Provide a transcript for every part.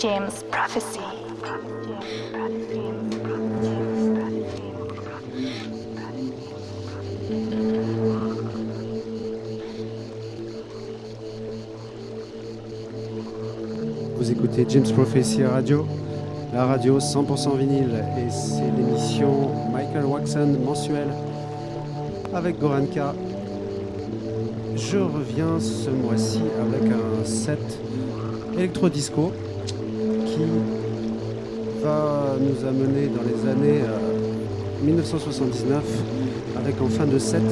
James Prophecy. Vous écoutez James Prophecy Radio, la radio 100% vinyle, et c'est l'émission Michael Waxon mensuelle avec Goranka. Je reviens ce mois-ci avec un set électro-disco va nous amener dans les années euh, 1979 avec en fin de set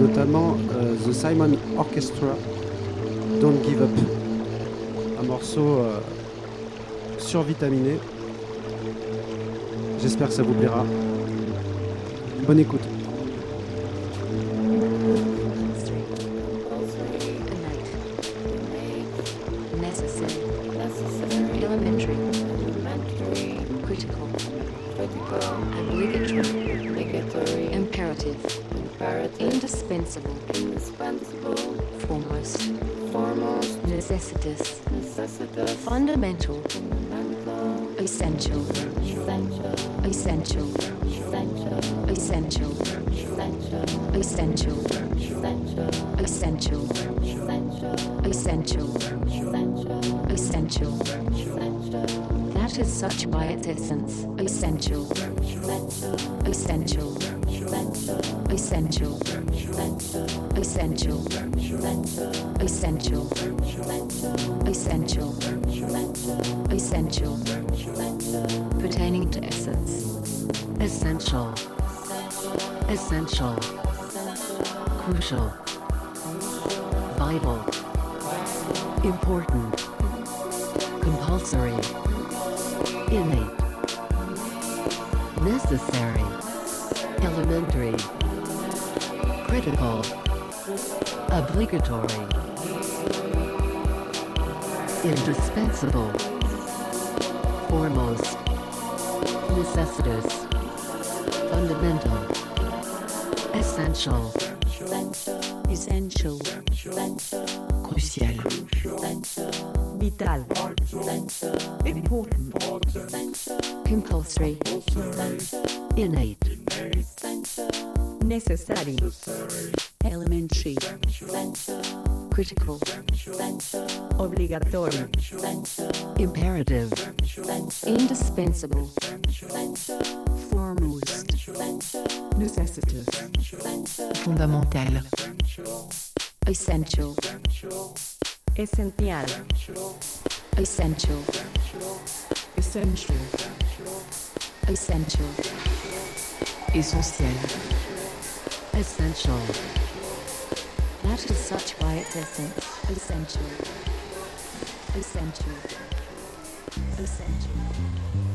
notamment euh, The Simon Orchestra Don't Give Up. Un morceau euh, survitaminé. J'espère que ça vous plaira. Bonne écoute essence. Essential. Essential. Essential. Essential. Essential. Essential. Essential. Pertaining to essence. Essential. Essential. Crucial. Vital. Important. Compulsory. Innate. Necessary. Elementary. Critical. Obligatory. Indispensable. Foremost. Necessitous. Fundamental. Essential. Essential. Crucial. Vital. Important. Compulsory. Innate. Necessary. Elementary. Critical. Obligatory. Imperative. Indispensable. Foremost. Necessitous. Fondamental. Essential. Essential. Essential. Essential. Essential. Essential, essentiel. Essential. That is such by its essence. Essential. Essential. Essential. Essential.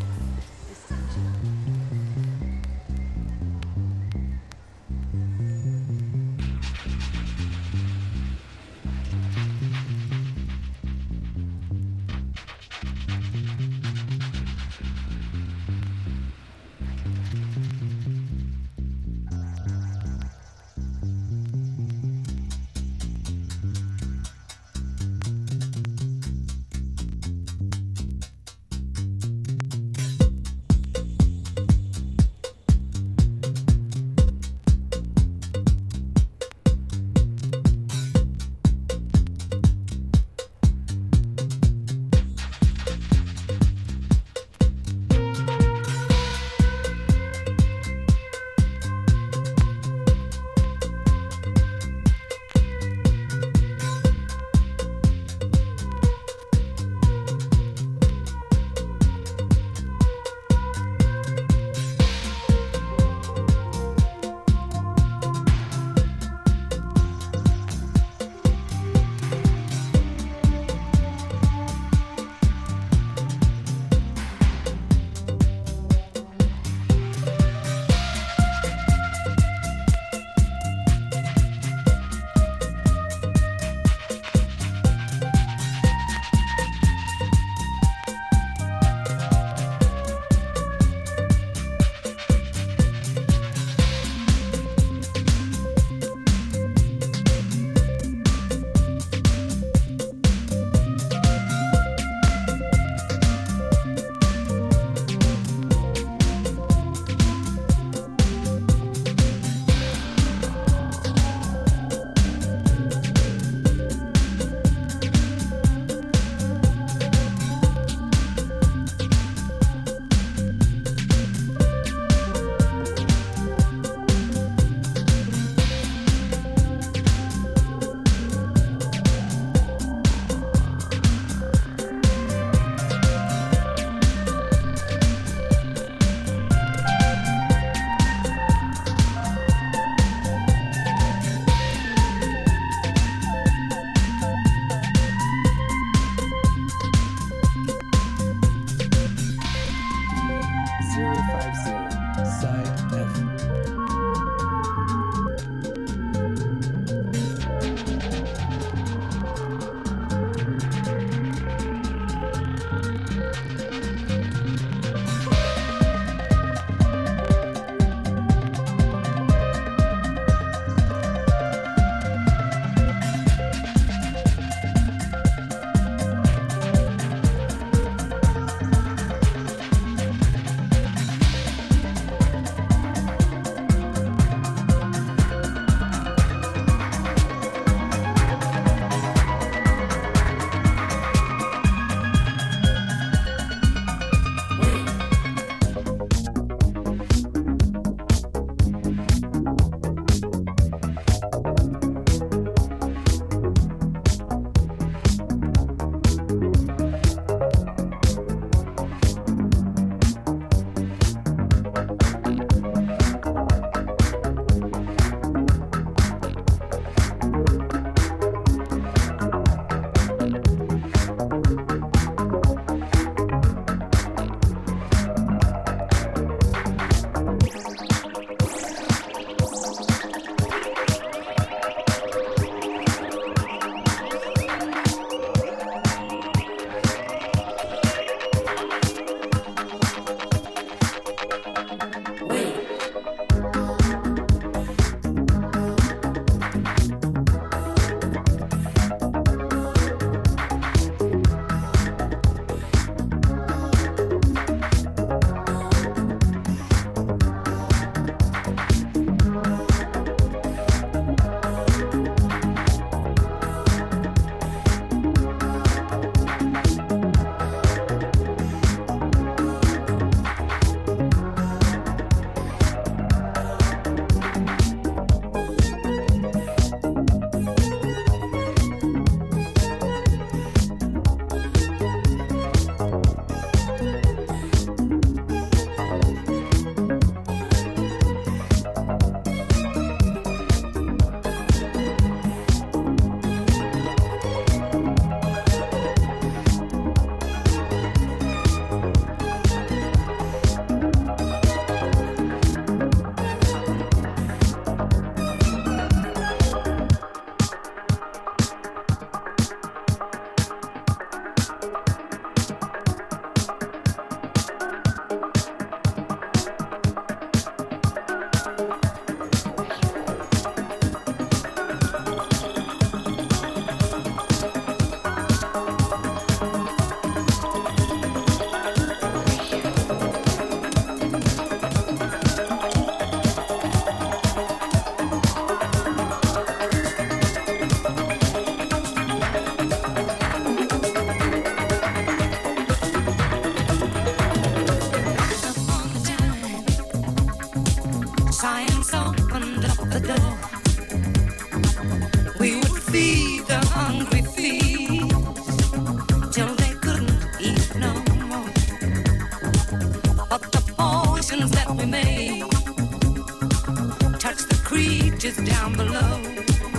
now.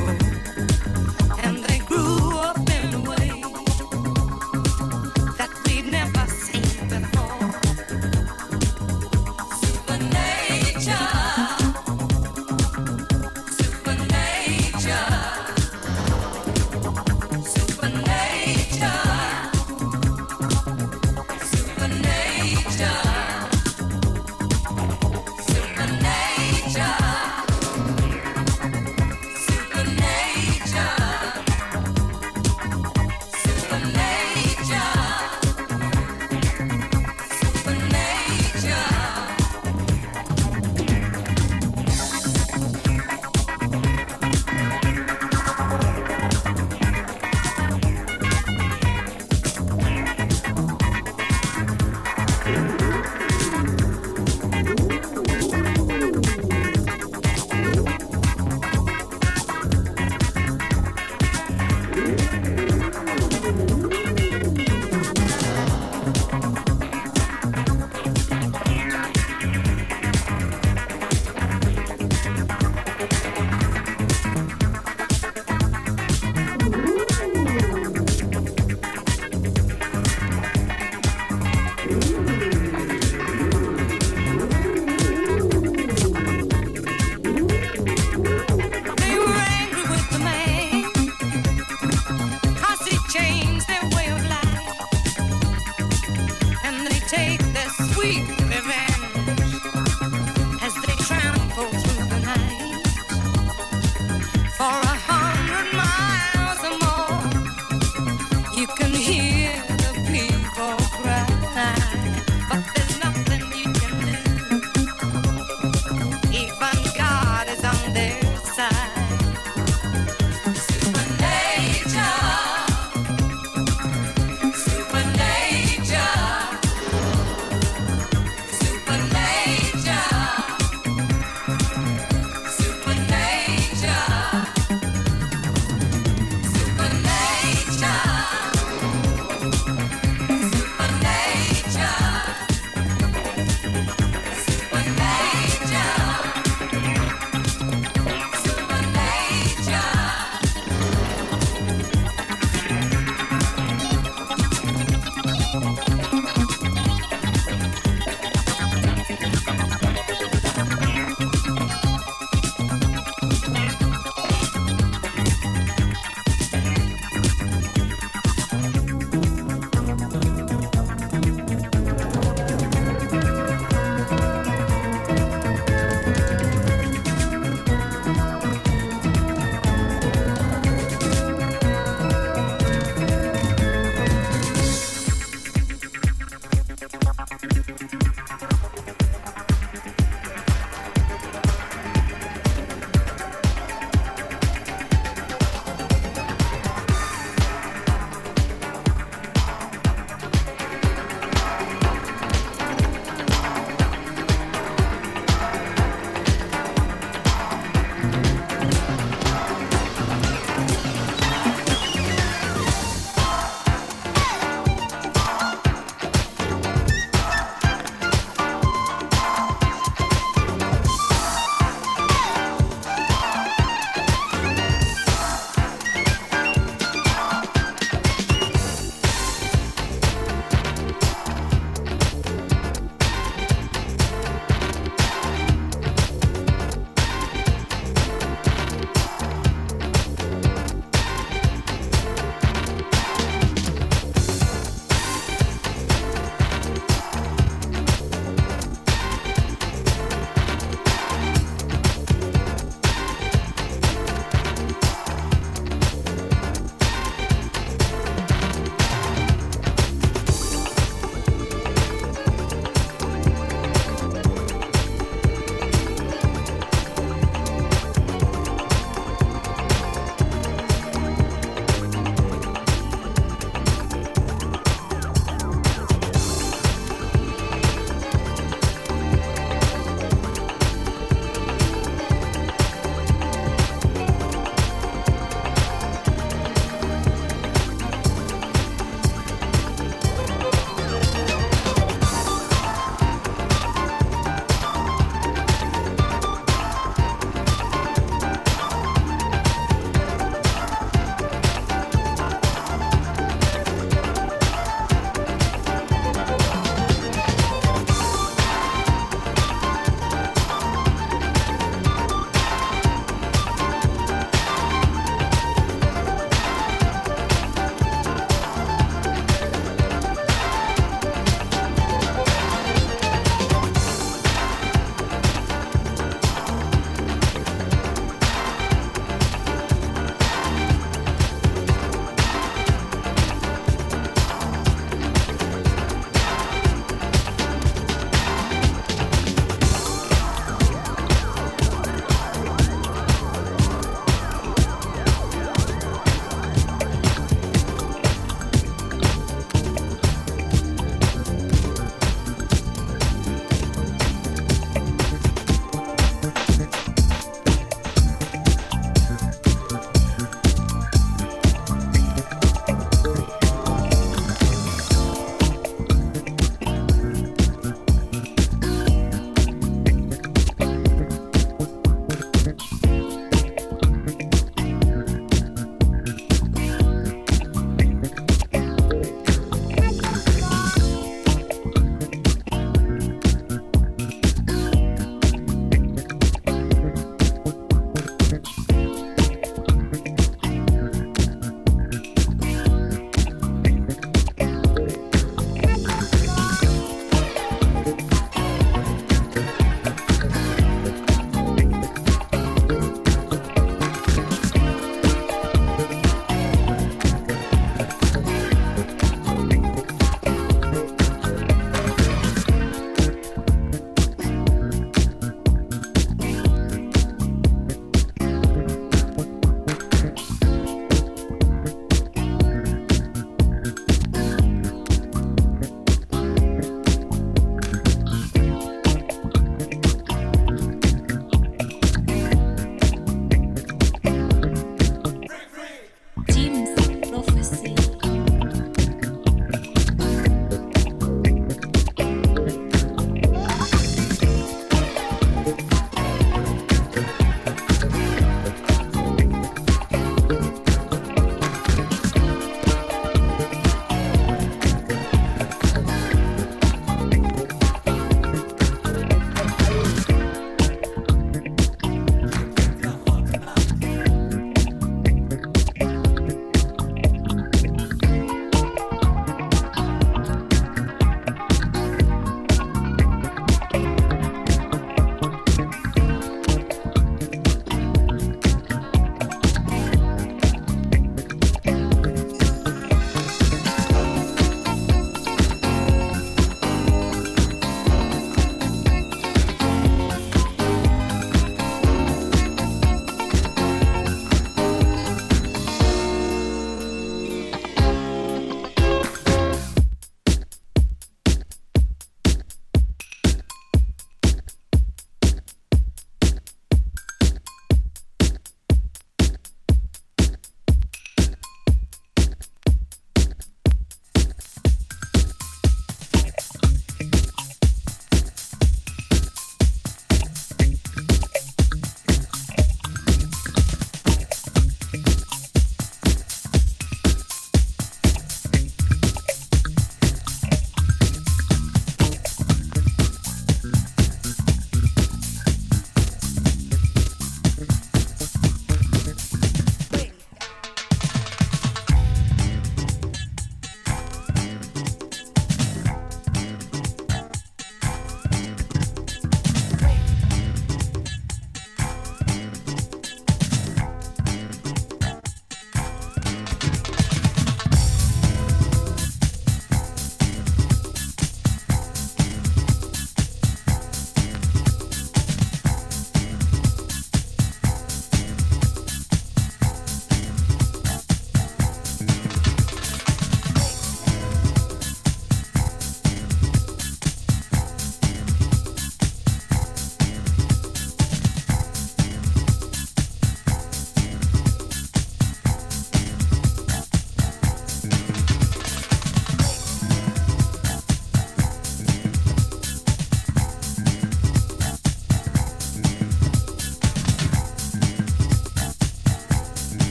Bye.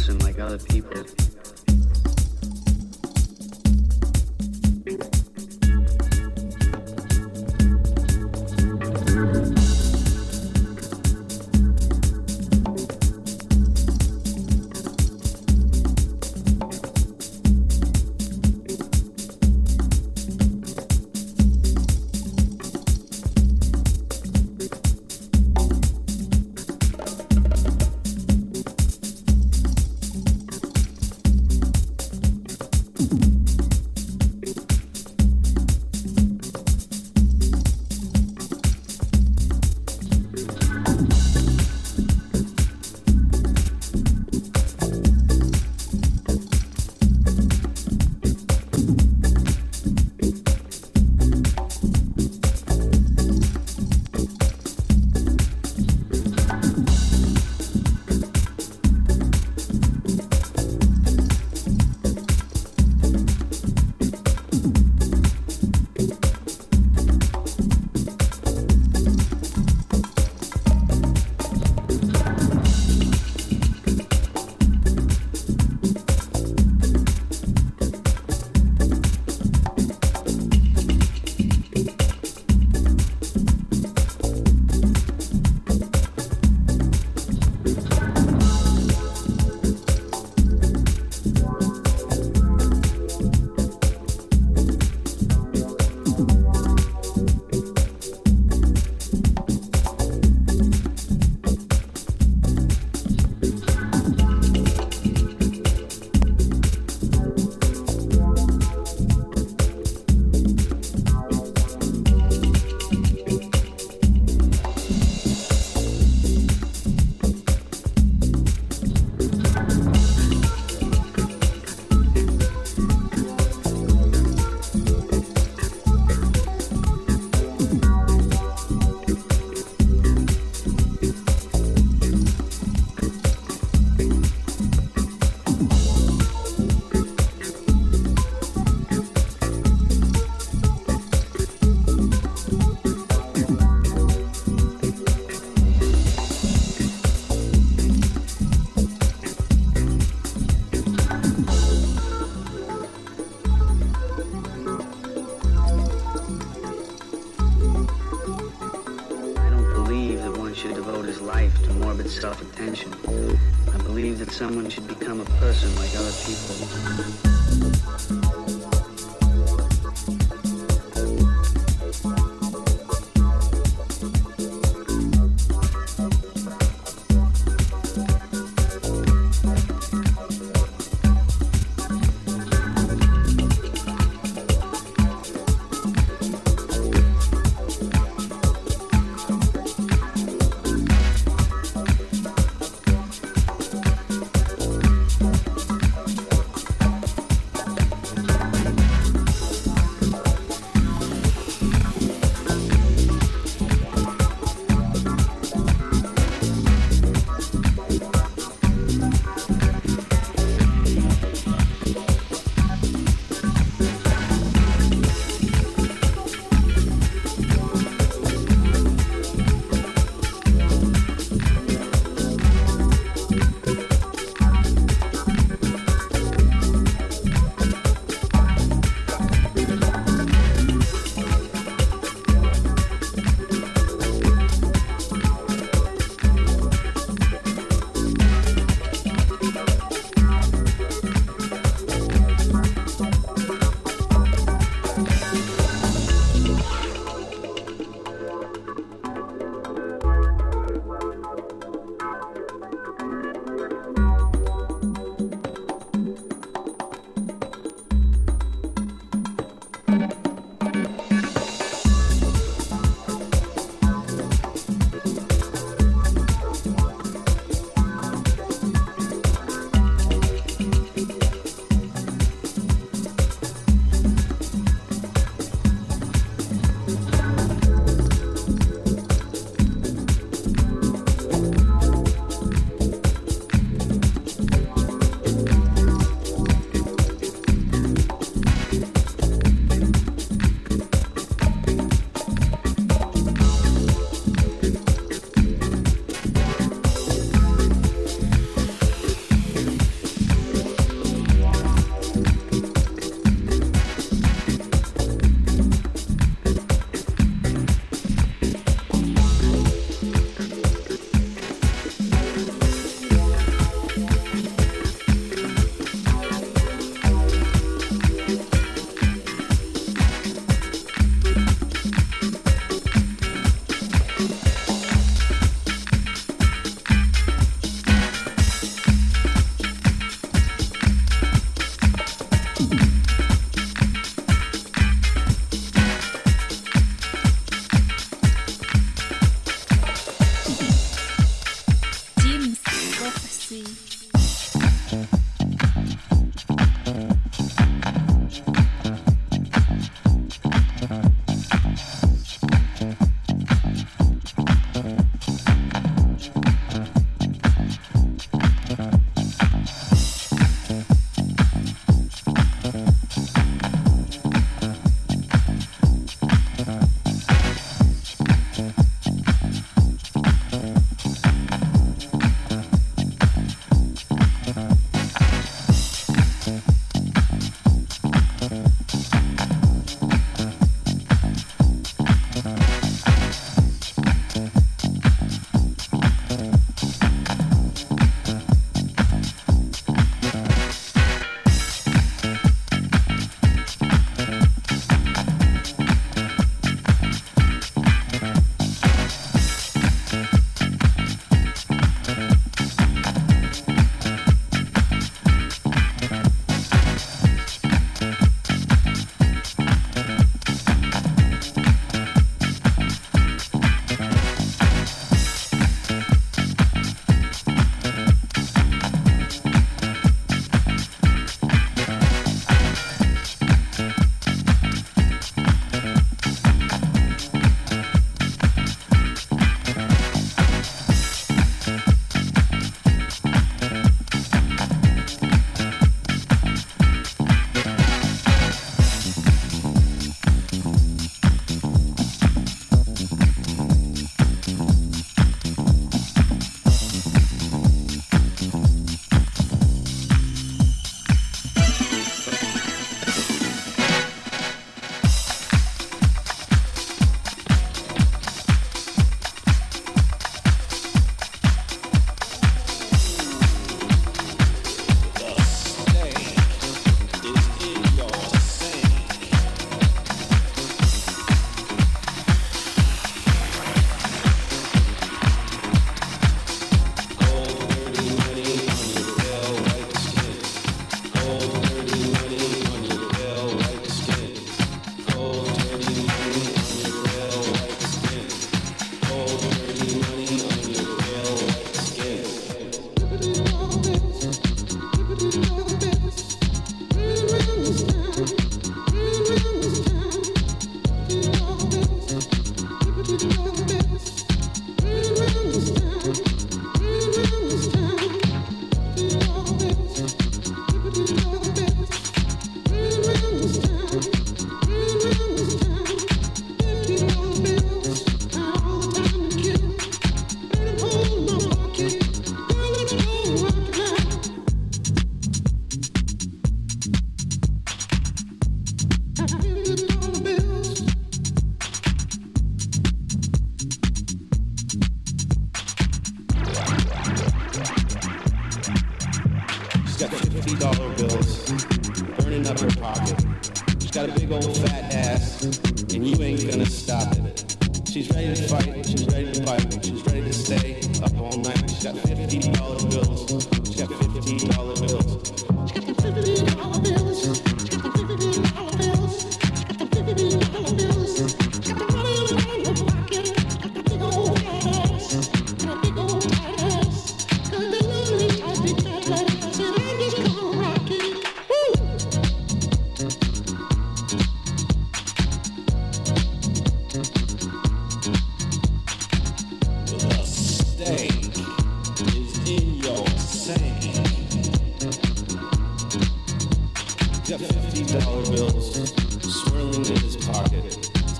Person like other people.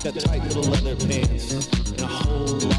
That tight little leather pants and a whole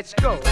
Let's go.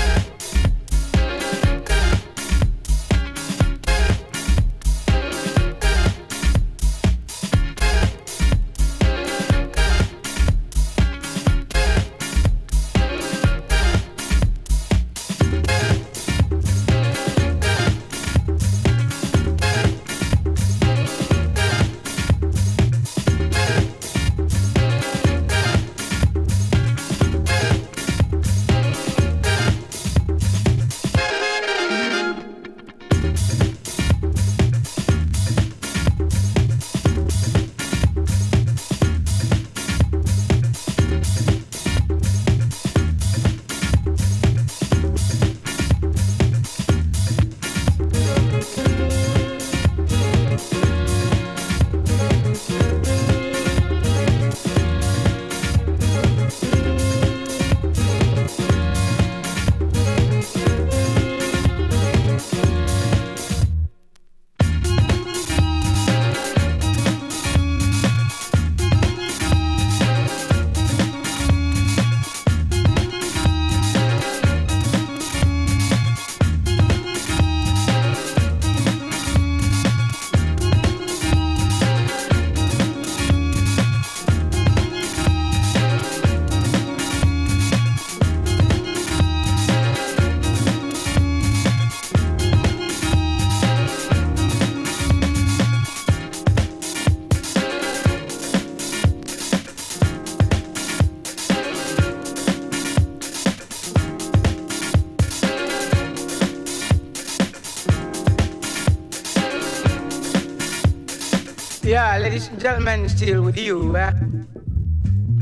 this gentleman still with you. Eh?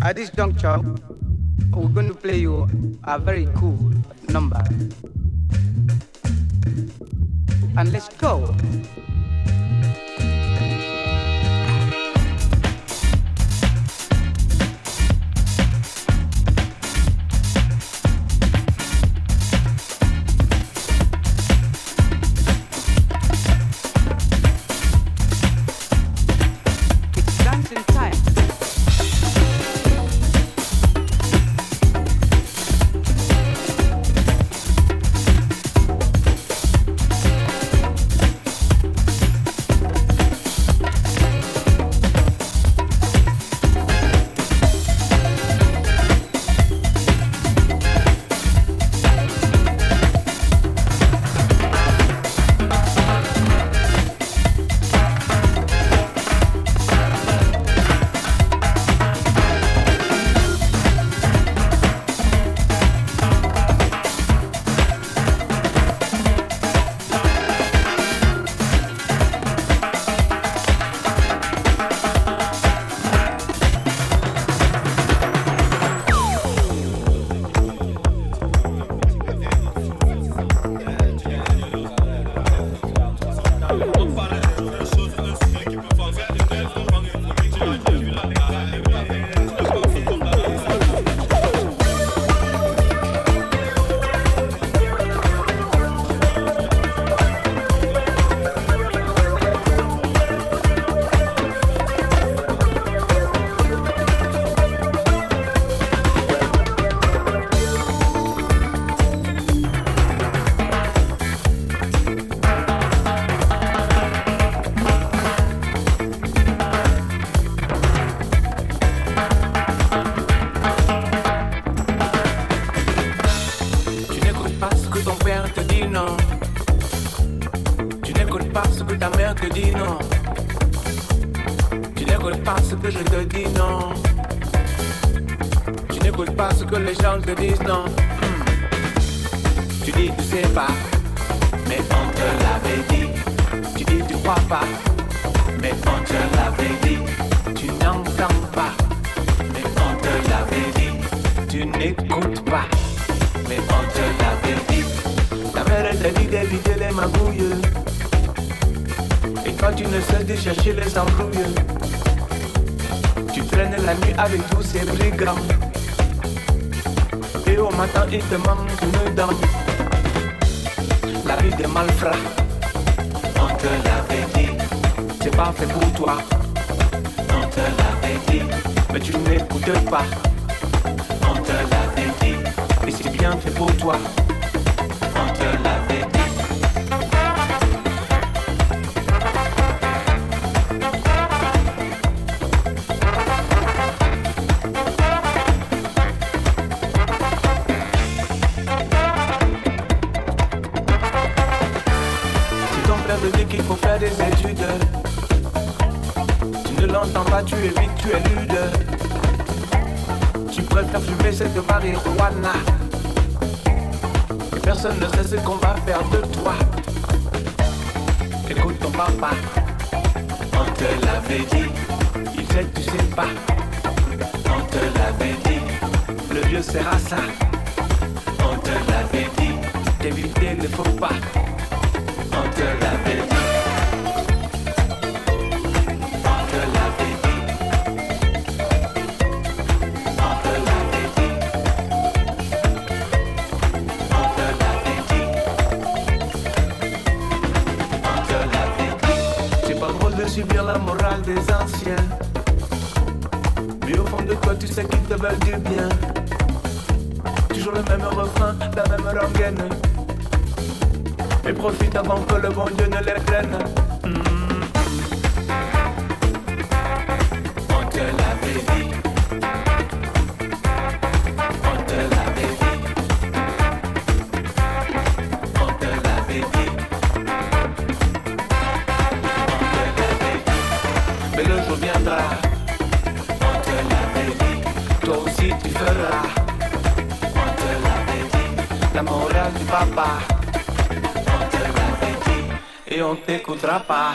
At this juncture, we're going to play you a very cool number. And let's go. Hmm. Tu dis tu sais pas, mais on te l'avait dit. Tu dis tu crois pas, mais on te l'avait dit. Tu n'entends pas, mais on te l'avait dit. Tu n'écoutes pas, mais on te l'avait dit. Ta mère elle t'a dit d'éviter les magouilles. Et quand tu ne cesses de chercher les embrouilles, tu traînes la nuit avec tous ces brigands réveille au matin et te manque une dent. La vie de malfrats, on te l'avait dit, c'est pas fait pour toi. On te l'avait dit, mais tu n'écoutes pas. On te l'avait dit, et c'est bien fait pour toi. pas, tu évites, tu es nude. Tu préfères fumer cette marijuana. Et personne ne sait ce qu'on va faire de toi. Écoute ton papa, on te l'avait dit. Il sait, tu sais pas. On te l'avait dit, le vieux sera ça. On te l'avait dit, d'éviter ne faut pas. On te l'avait veulent du bien. Toujours le même refrain, la même rengaine. Et profite avant que le bon Dieu ne les prenne. tu feras On te l'avait dit La morale du papa On te l'avait dit Et on t'écoutera pas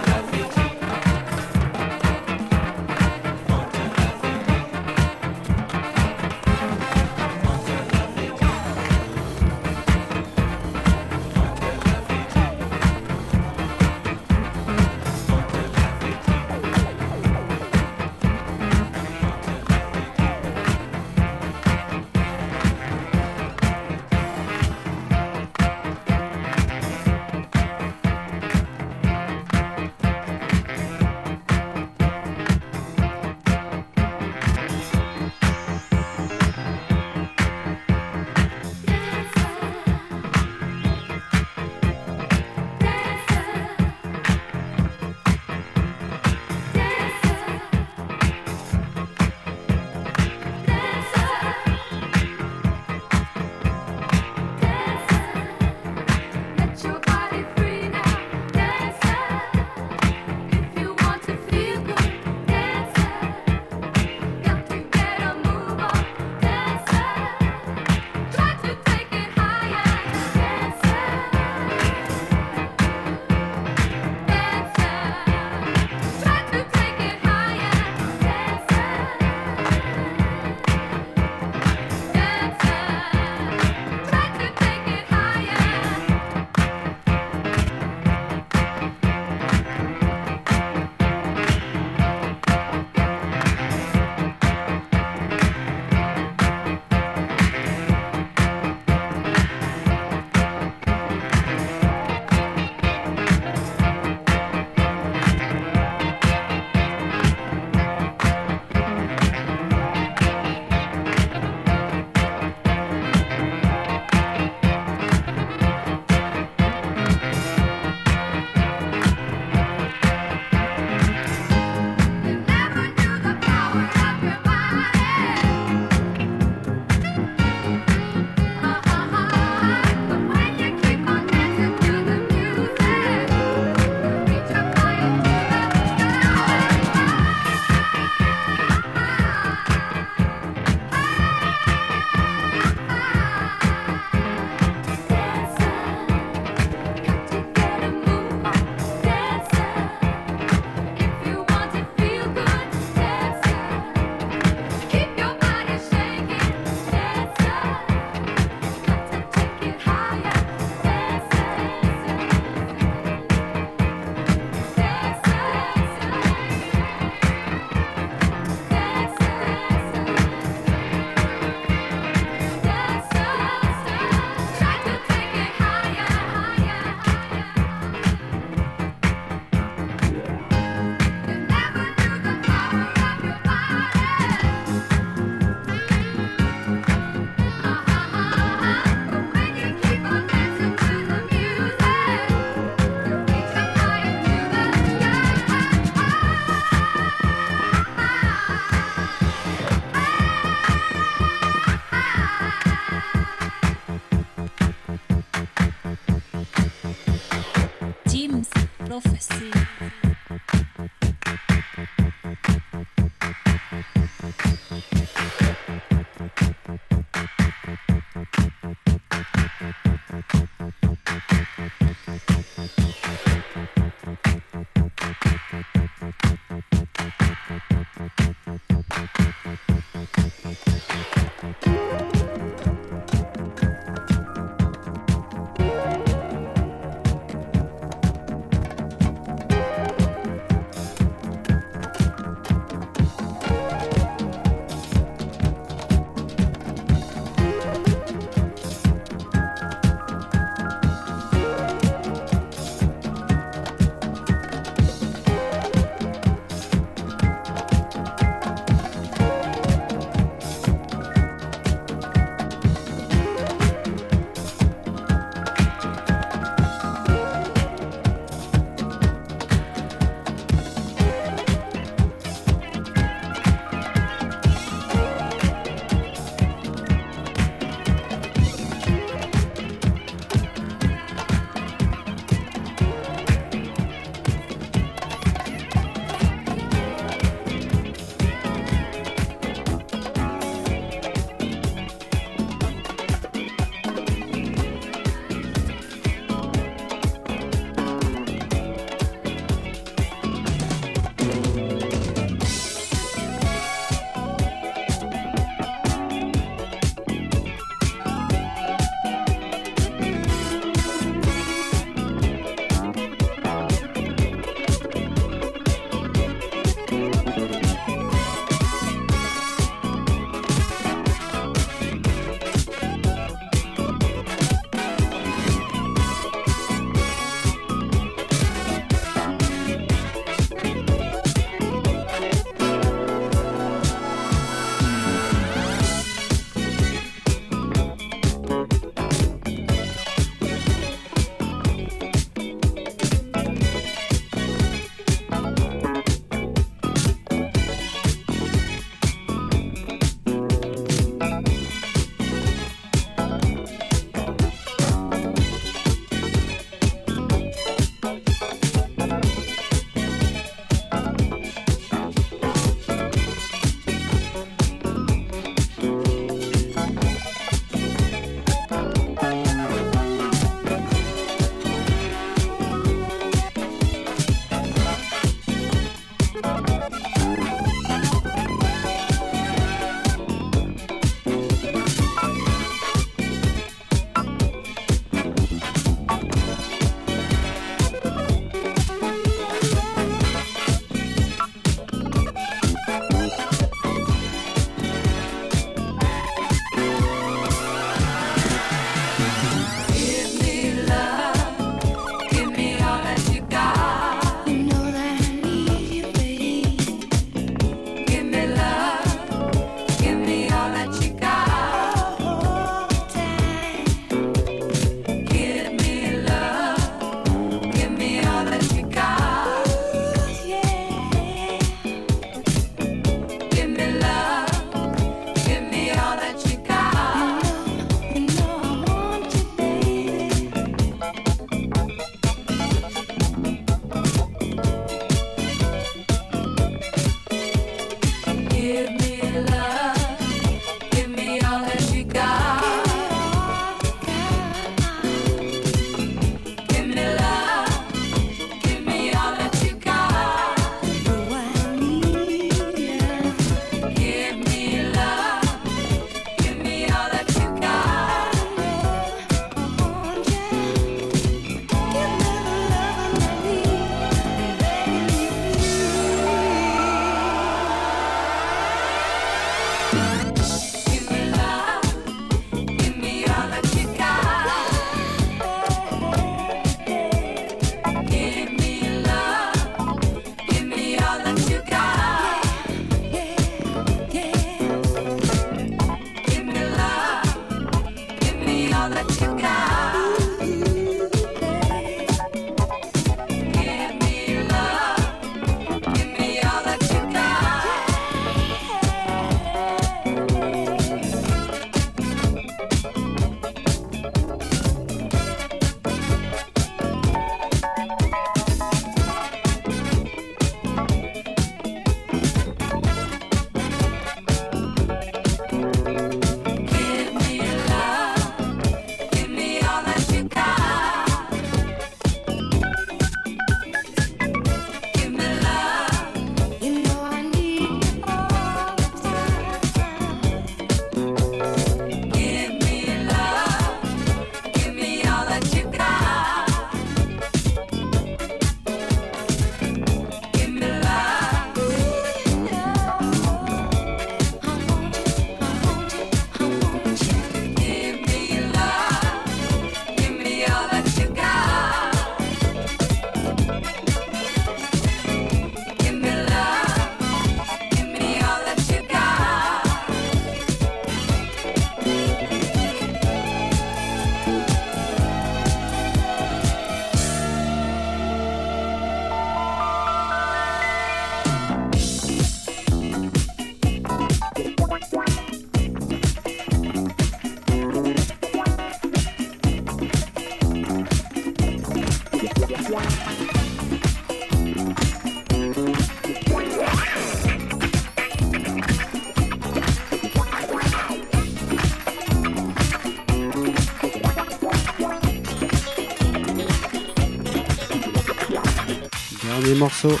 morceau,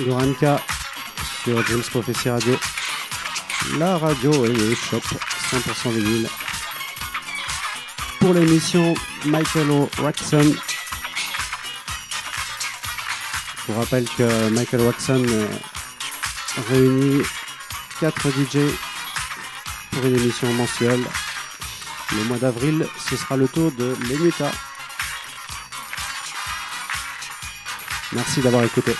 Goranka sur James Prophecy Radio. La radio et le shop 100% vinyle. Pour l'émission Michael Waxon. Je vous rappelle que Michael Waxon euh, réunit 4 DJ pour une émission mensuelle. Le mois d'avril, ce sera le tour de l'Emuta. Merci d'avoir écouté.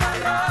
my.